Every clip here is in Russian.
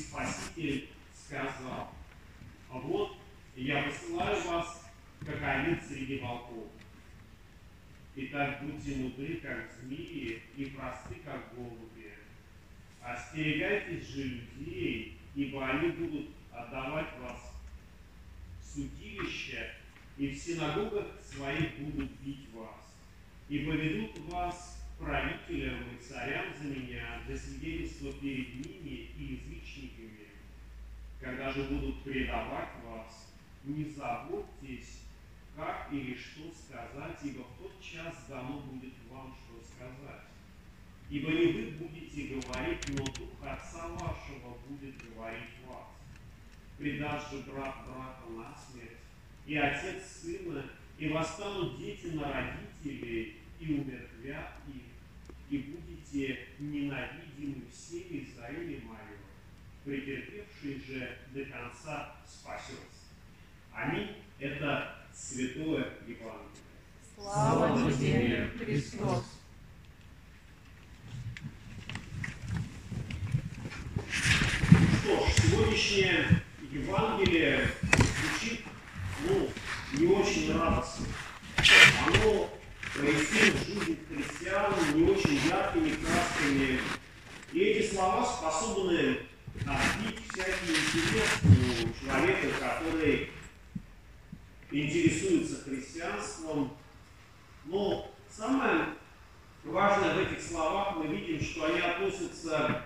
Спаситель сказал, «А вот я посылаю вас, как овец среди волков. Итак, будьте мудры, как змеи, и просты, как голуби. Остерегайтесь же людей, ибо они будут отдавать вас в судилище, и в синагогах своих будут бить вас, и поведут вас правителям и царям за меня для свидетельства перед ними и язычниками. Когда же будут предавать вас, не заботьтесь, как или что сказать, ибо в тот час дано будет вам что сказать. Ибо не вы будете говорить, но Дух Отца вашего будет говорить вас. Предаст же брат брата на смерть, и отец сына, и восстанут дети на родителей, и умертвят их, и будете ненавидимы всеми за имя Мое, претерпевший же до конца спасется. Аминь. Это Святое Евангелие. Слава тебе, Христос! Что ж, сегодняшнее Евангелие звучит, ну, не очень радостно. Оно прояснит жизнь христиан не очень яркими красками. И эти слова способны всякий интерес у человека, который интересуется христианством. Но самое важное в этих словах мы видим, что они относятся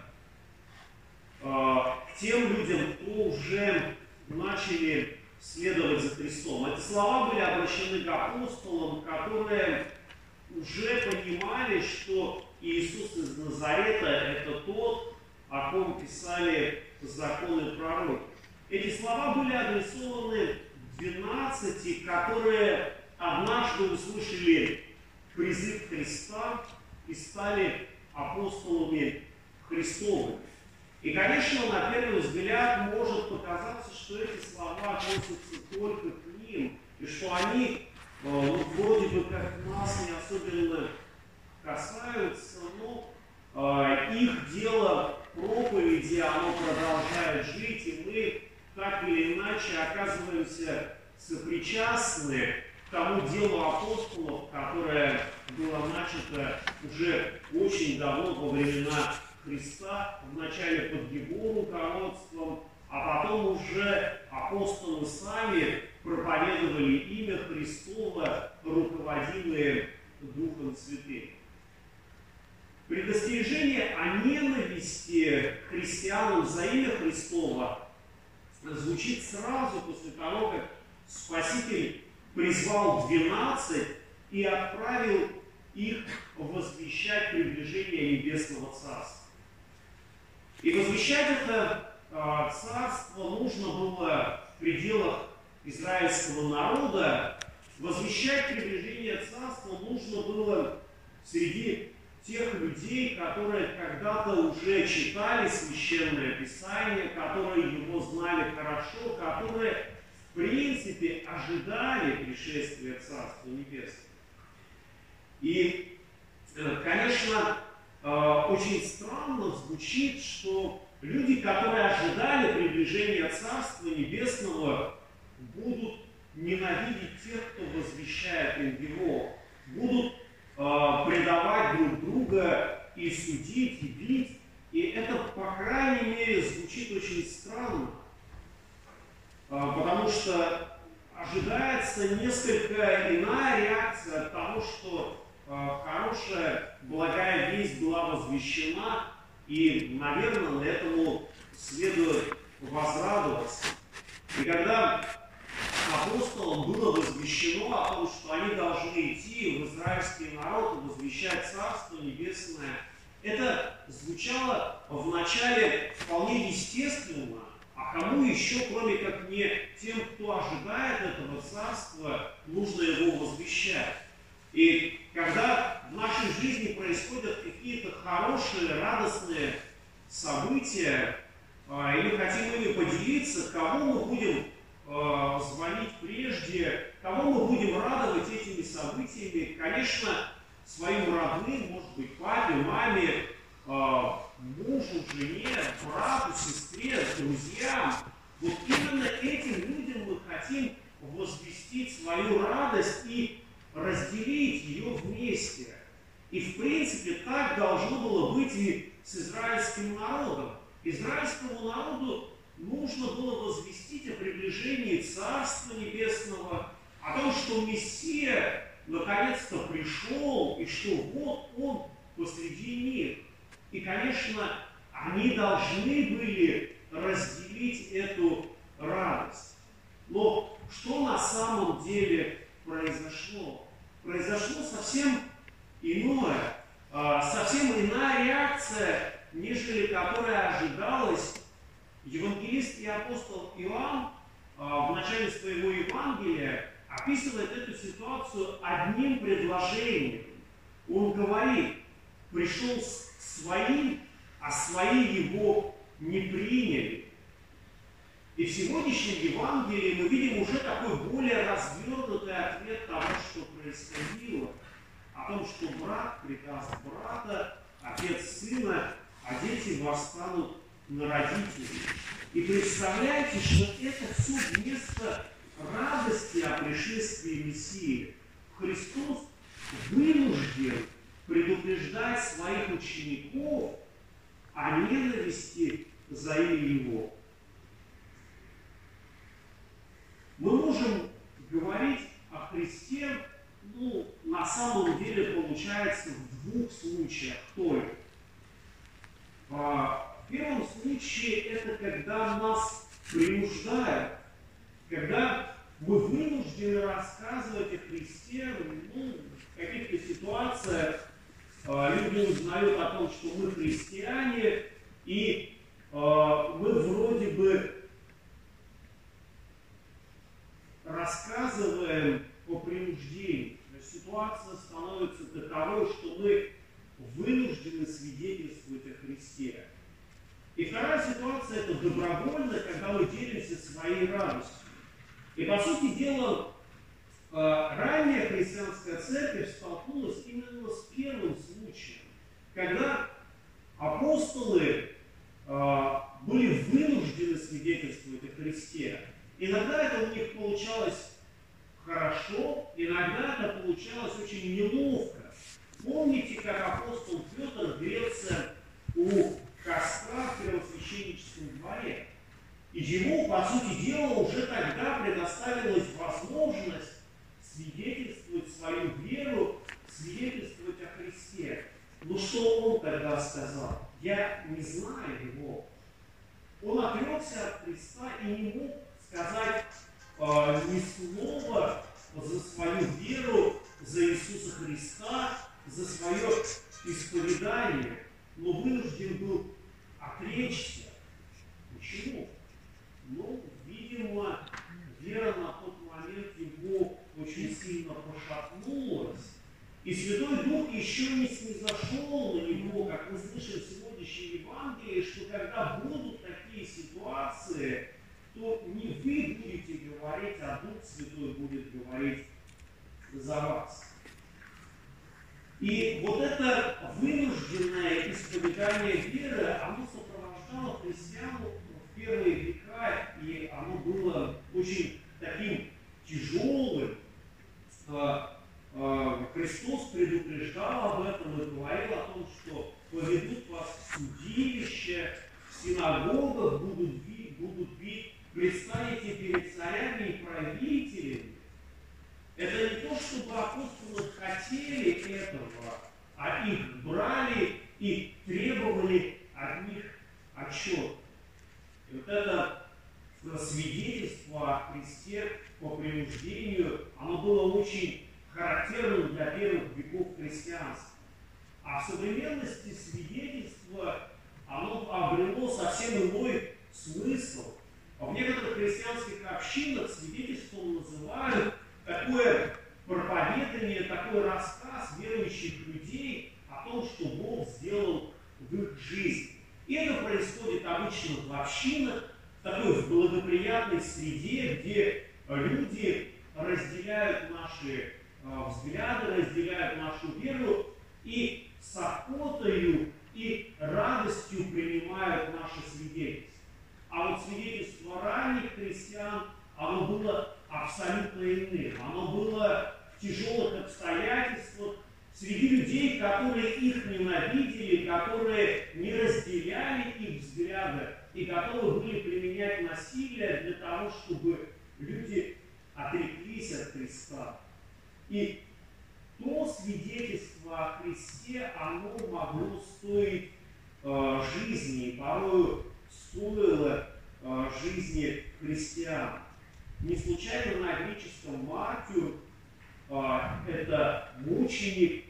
э, к тем людям, кто уже начали следовать за Христом. Эти слова были обращены к апостолам, которые уже понимали, что Иисус из Назарета – это тот, о ком писали законы пророки. Эти слова были адресованы 12, которые однажды услышали призыв Христа и стали апостолами Христовыми. И, конечно, на первый взгляд может показаться, что эти слова относятся только к ним, и что они ну, вроде бы как нас не особенно касаются, но их дело проповеди, оно продолжает жить, и мы так или иначе оказываемся сопричастны к тому делу апостолов, которое было начато уже очень давно во времена Христа, вначале под его руководством, а потом уже апостолы сами проповедовали имя Христова, руководимые Духом Святым. Предостережение о ненависти христианам за имя Христова звучит сразу после того, как Спаситель призвал 12 и отправил их возвещать приближение Небесного Царства. И возвещать это а, царство нужно было в пределах израильского народа. Возвещать приближение царства нужно было среди тех людей, которые когда-то уже читали Священное Писание, которые его знали хорошо, которые, в принципе, ожидали пришествия Царства Небесного. И, э, конечно, э, очень странно звучит, что люди, которые ожидали приближения Царства Небесного, будут ненавидеть тех, кто возвещает им его, будут предавать друг друга и судить, и бить. И это, по крайней мере, звучит очень странно, э, потому что ожидается несколько иная реакция от того, что э, хорошая, благая весть была возвещена, и, наверное, этому следует возрадоваться. И когда апостолам было возвещено о том, что они должны идти в израильский народ и возвещать Царство Небесное. Это звучало вначале вполне естественно, а кому еще, кроме как не тем, кто ожидает этого царства, нужно его возвещать. И когда в нашей жизни происходят какие-то хорошие, радостные события, а, и мы хотим ими поделиться, кому мы будем Э, звонить прежде, кого мы будем радовать этими событиями, конечно, своим родным, может быть, папе, маме, э, мужу, жене, брату, сестре, друзьям. Вот именно этим людям мы хотим возвестить свою радость и разделить ее вместе. И в принципе так должно было быть и с израильским народом. Израильскому народу нужно было возвестить о приближении Царства Небесного, о том, что Мессия наконец-то пришел, и что вот Он посреди них. И, конечно, они должны были разделить эту радость. Но что на самом деле произошло? Произошло совсем иное, а, совсем иная реакция, нежели которая ожидалась. Евангелист и апостол Иоанн а, в начале своего Евангелия описывает эту ситуацию одним предложением. Он говорит, пришел к своим, а свои его не приняли. И в сегодняшнем Евангелии мы видим уже такой более развернутый ответ того, что происходило. О том, что брат предаст брата, отец сына, а дети восстанут на родителей. И представляете, что это все вместо радости о пришествии Мессии. Христос вынужден предупреждать своих учеников о ненависти за имя Его. Мы можем говорить о Христе, ну, на самом деле получается в двух случаях только. Первом случае это когда нас принуждают, когда мы вынуждены рассказывать о Христе, ну, в каких-то ситуациях а, люди узнают о том, что мы христиане, и а, мы вроде бы рассказываем по принуждению. Ситуация становится таковой, что мы вынуждены свидетельствовать о Христе. И вторая ситуация – это добровольно, когда мы делимся своей радостью. И по сути дела, а, ранняя христианская церковь столкнулась именно с первым случаем, когда апостолы а, были вынуждены свидетельствовать о Христе. Иногда это у них получалось хорошо, иногда это получалось очень неловко. Помните, как апостол Петр грелся у костра в первосвященническом дворе? И ему, по сути дела, уже тогда предоставилась возможность свидетельствовать свою веру, свидетельствовать о Христе. Но что он тогда сказал? Я не знаю его. Он отрекся от Христа и не мог сказать э, ни слова за свою веру, за Иисуса Христа, за свое исповедание, но вынужден был отречься. Почему? Ну, видимо, вера на тот момент его очень сильно пошатнулась. И Святой Дух еще не снизошел на него, как мы слышим в сегодняшнем Евангелии, что когда будут такие ситуации, то не вы будете говорить, а Дух Святой будет говорить за вас. И вот это вынужденное исповедание веры, христиан в первые века, и оно было очень таким тяжелым. А, а, Христос предупреждал об этом и говорил о том, что поведут вас в судилище, в синагогах будут бить, будут бить, предстанете перед царями и правителями. Это не то, чтобы апостолы хотели этого, а их брали и требовали от них отчет. И вот это свидетельство о Христе по принуждению, оно было очень характерным для первых веков христианства. А в современности свидетельство, оно обрело совсем иной смысл. В некоторых христианских общинах свидетельством называют такое проповедание, такой рассказ верующих людей о том, что Бог сделал в их жизни. И это происходит обычно в общинах, в такой благоприятной среде, где люди разделяют наши э, взгляды, разделяют нашу веру и с охотою и радостью принимают наше свидетельство. А вот свидетельство ранних христиан, оно было абсолютно иным. Оно было в тяжелых обстоятельствах, среди людей, которые их ненавидели, которые не разделяли их взгляды и готовы были применять насилие для того, чтобы люди отреклись от Христа. И то свидетельство о Христе, оно могло стоить э, жизни, порой стоило э, жизни христиан. Не случайно на греческом Мартию э, это мученик,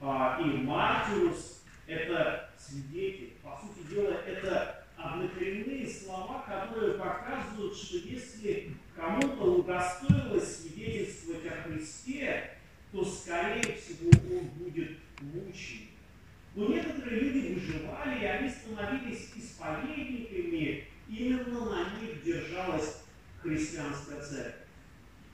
э, и Мартирус это свидетель. По сути дела, это однокоренные слова, которые показывают, что если кому-то удостоилось свидетельствовать о Христе, то, скорее всего, он будет мученик. Но некоторые люди выживали, и они становились исповедниками, именно на них держалась христианская церковь.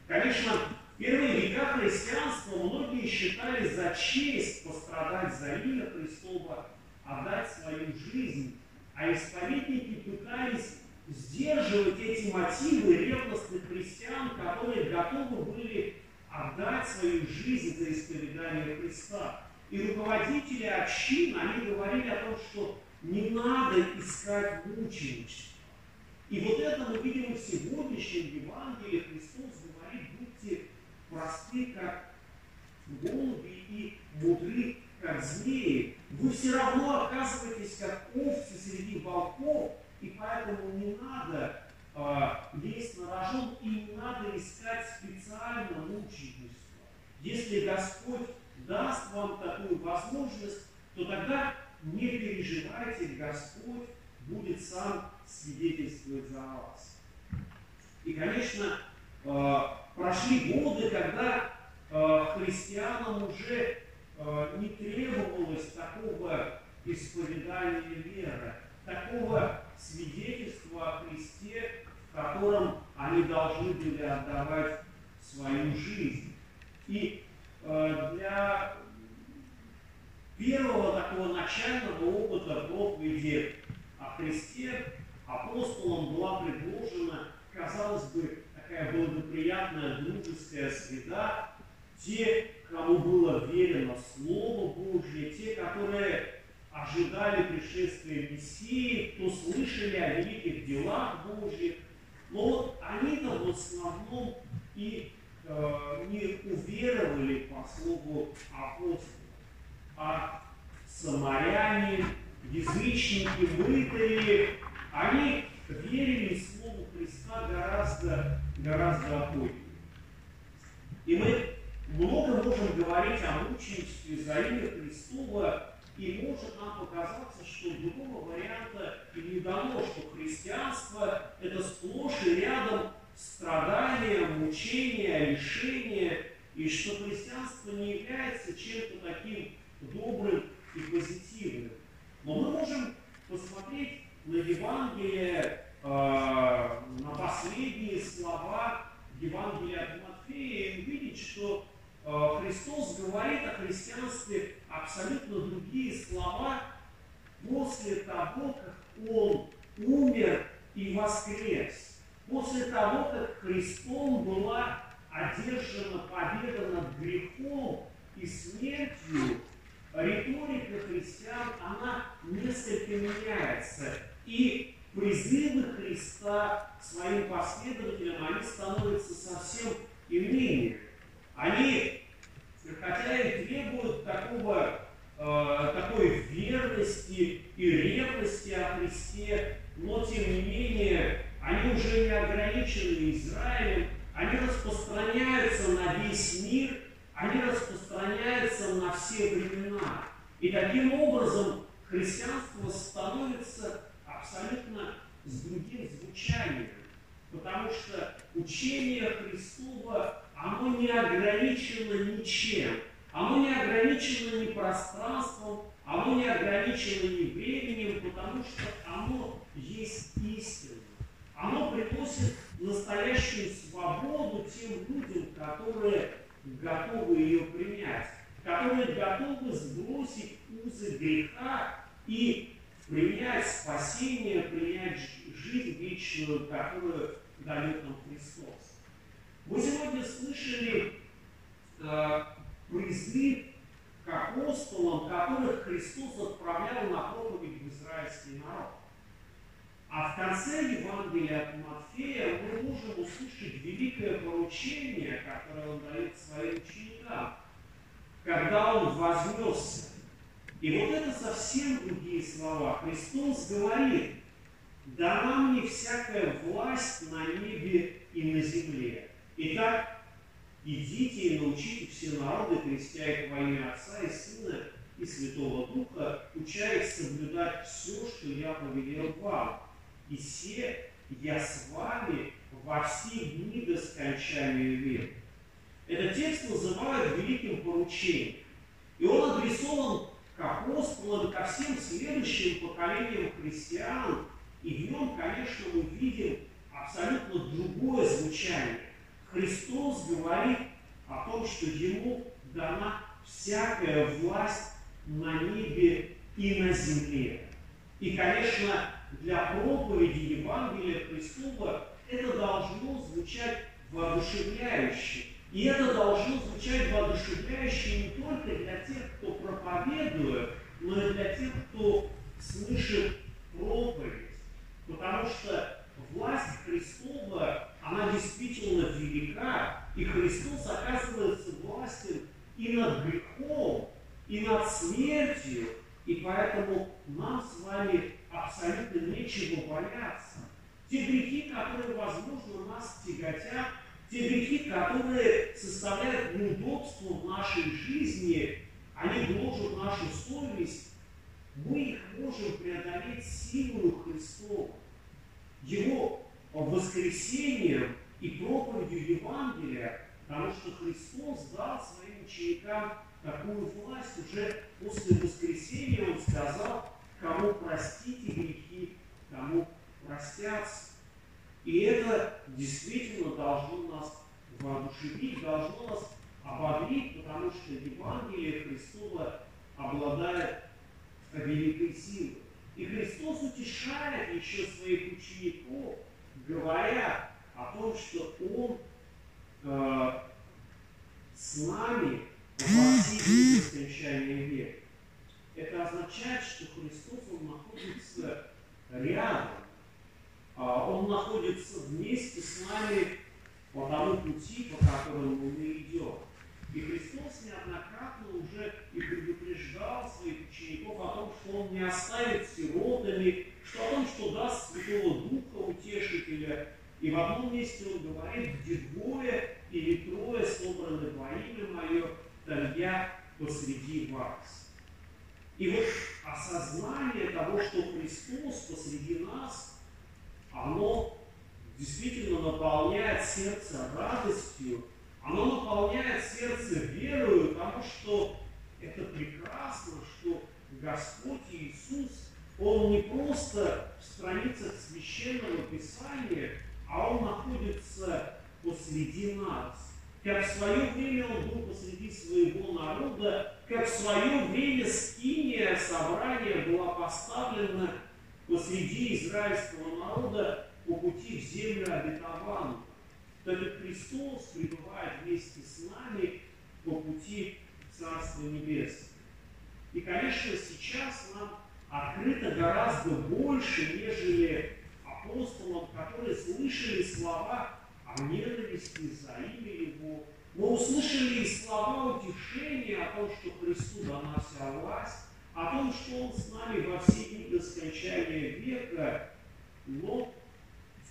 Конечно, в первые века христианства многие считали за честь пострадать за имя Христова, отдать свою жизнь, а исповедники пытались сдерживать эти мотивы ревностных христиан, которые готовы были отдать свою жизнь за исповедание Христа. И руководители общин, они говорили о том, что не надо мученичество. И вот это мы видим в сегодняшнем Евангелии. Христос говорит, будьте просты, как голуби, и мудры, как змеи. Вы все равно оказываетесь как овцы среди волков, и поэтому не надо э, лезть на рожон и не надо искать специально мученичество. Если Господь даст вам такую возможность, то тогда не переживайте, Господь будет сам свидетельствовать за вас. И, конечно, э, прошли годы, когда э, христианам уже э, не требовалось такого исповедания веры, такого свидетельства о Христе, в котором они должны были отдавать свою жизнь. И для первого такого начального опыта проповеди о апостолам была предложена, казалось бы, такая благоприятная дружеская среда, те, кому было верено Слово Божье, те, которые ожидали пришествия Мессии, кто слышали о великих делах Божьих, но вот они-то в основном и э, не уверовали по слову апостола. А самаряне, язычники, мытари, они верили Слову Христа гораздо, гораздо охотнее. И мы много можем говорить о мученичестве за имя Христова, и может нам показаться, что другого варианта и не дано, что христианство – это сплошь и рядом страдания, мучения, лишения, и что христианство не является чем-то таким добрым и позитивным. Но мы можем посмотреть на Евангелие, э, на последние слова Евангелия от Матфея и увидеть, что э, Христос говорит о христианстве абсолютно другие слова после того, как Он умер и воскрес. После того, как Христом была одержана победа над грехом и смертью, риторика христиан, она несколько меняется. И призывы Христа к своим последователям, они становятся совсем иными. Они, хотя и требуют такого, э, такой верности и ревности о Христе, но тем не менее они уже не ограничены Израилем, они распространяются на весь мир – они распространяются на все времена. И таким образом христианство становится абсолютно с другим звучанием. Потому что учение Христова, оно не ограничено ничем. Оно не ограничено ни пространством, оно не ограничено ни временем, потому что оно есть истина. Оно приносит настоящую свободу тем людям, которые готовы ее принять, которые готовы сбросить узы греха и принять спасение, принять жизнь вечную, которую дает нам Христос. Мы сегодня слышали э, призыв к апостолам, которых Христос отправлял на проповедь в израильский народ. А в конце Евангелия от Матфея мы можем услышать великое поручение, которое он дает своим ученикам, когда он вознесся и вот это совсем другие слова. Христос говорит, дана мне всякая власть на небе и на земле. Итак, идите и научите все народы, крестя их во имя Отца и Сына и Святого Духа, уча соблюдать все, что я повелел вам. И все я с вами во все дни до скончания века. Этот текст называют великим поручением. И он адресован к апостолам, ко всем следующим поколениям христиан. И в нем, конечно, мы видим абсолютно другое звучание. Христос говорит о том, что Ему дана всякая власть на небе и на земле. И, конечно, для проповеди Евангелия Христова это должно звучать воодушевляюще. И это должно звучать воодушевляюще не только для тех, кто проповедует, но и для тех, кто слышит проповедь. Потому что власть Христова, она действительно велика, и Христос оказывается властью и над грехом, и над смертью, и поэтому нам с вами абсолютно нечего бояться. Те грехи, которые, возможно, нас тяготят, те грехи, которые составляют неудобство в нашей жизни, они гложат нашу совесть, мы их можем преодолеть силою Христову, Его воскресением и проповедью Евангелия, потому что Христос дал своим ученикам такую власть уже после воскресения, Он сказал, кому простите грехи, кому простятся. И это действительно должно нас воодушевить, должно нас ободрить, потому что Евангелие Христова обладает великой силой. И Христос утешает еще своих учеников, говоря о том, что Он э, с нами во все скончания века. Это означает, что Христос, Он находится рядом. А, он находится вместе с нами по тому пути, по которому мы идем. И Христос неоднократно уже и предупреждал своих учеников о том, что Он не оставит сиротами, что о том, что даст Святого Духа Утешителя. И в одном месте Он говорит, где двое или трое собраны во имя Мое, там я посреди вас. И вот осознание того, что Христос посреди нас, оно действительно наполняет сердце радостью, оно наполняет сердце верою, потому что это прекрасно, что Господь Иисус, Он не просто в страницах Священного Писания, а Он находится посреди нас. Как в свое время Он был посреди своего народа, как в свое время скиния собрания была поставлена посреди израильского народа по пути в землю обетованную. Так как Христос пребывает вместе с нами по пути в Царство Небесное. И, конечно, сейчас нам открыто гораздо больше, нежели апостолам, которые слышали слова о ненависти за имя Его. Мы услышали и слова утешения о том, что Христу дана вся власть, о том, что Он с нами во все дни до скончания века, но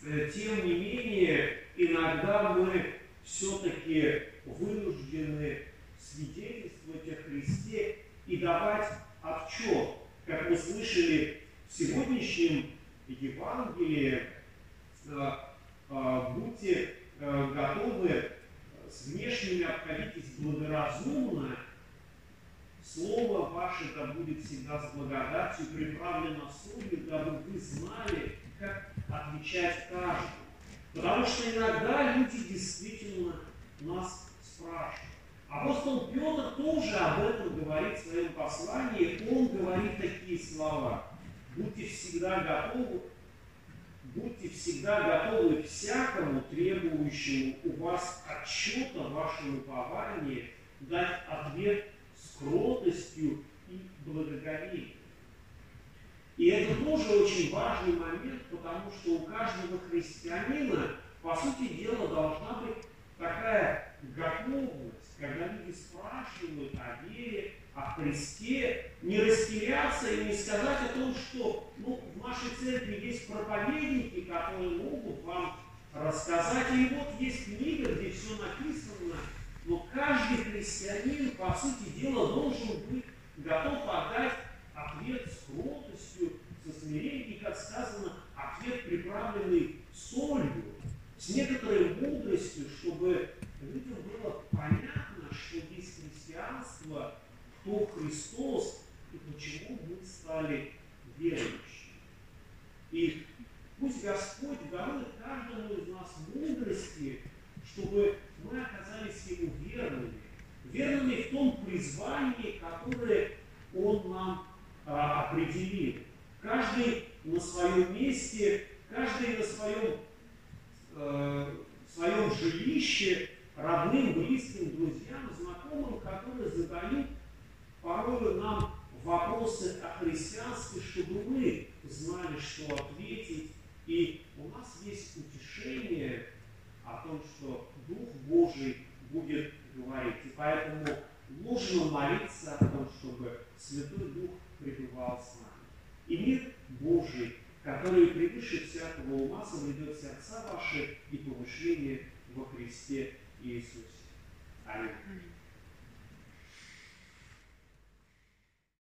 Э, тем не менее, иногда мы все-таки вынуждены свидетельствовать о Христе и давать отчет. Как мы слышали в сегодняшнем Евангелии, э, э, будьте готовы с внешними обходитесь благоразумно, Слово ваше да будет всегда с благодатью приправлено солью, дабы вы знали, как отвечать каждому. Потому что иногда люди действительно нас спрашивают. Апостол Петр тоже об этом говорит в своем послании. Он говорит такие слова. Будьте всегда готовы будьте всегда готовы всякому требующему у вас отчета вашему уповании дать ответ с кротостью и благоговением. И это тоже очень важный момент, потому что у каждого христианина, по сути дела, должна быть такая готовность, когда люди спрашивают о вере, о Христе, не растеряться и не сказать о том, что ну, в нашей церкви есть проповедники, которые могут вам рассказать. И вот есть книга, где все написано, но каждый христианин, по сути дела, должен быть готов отдать ответ с кротостью, со смирением, и, как сказано, ответ, приправленный солью, с некоторой мудростью, чтобы людям было понятно, что есть христианство, кто Христос и почему мы стали верующими. И пусть Господь дарует каждому из нас мудрости, чтобы мы оказались Ему верными, верными в том призвании, которое Он нам а, определил. Каждый на своем месте, каждый на своем, э, своем жилище, родным, близким, друзьям, знакомым, которые задают порой нам вопросы о христианстве, чтобы мы знали, что ответить. И у нас есть утешение о том, что Дух Божий будет говорить. И поэтому нужно молиться о том, чтобы Святой Дух пребывал с нами. И мир Божий, который превыше всякого ума, соблюдет сердца ваши и помышления во Христе Иисусе. Аминь.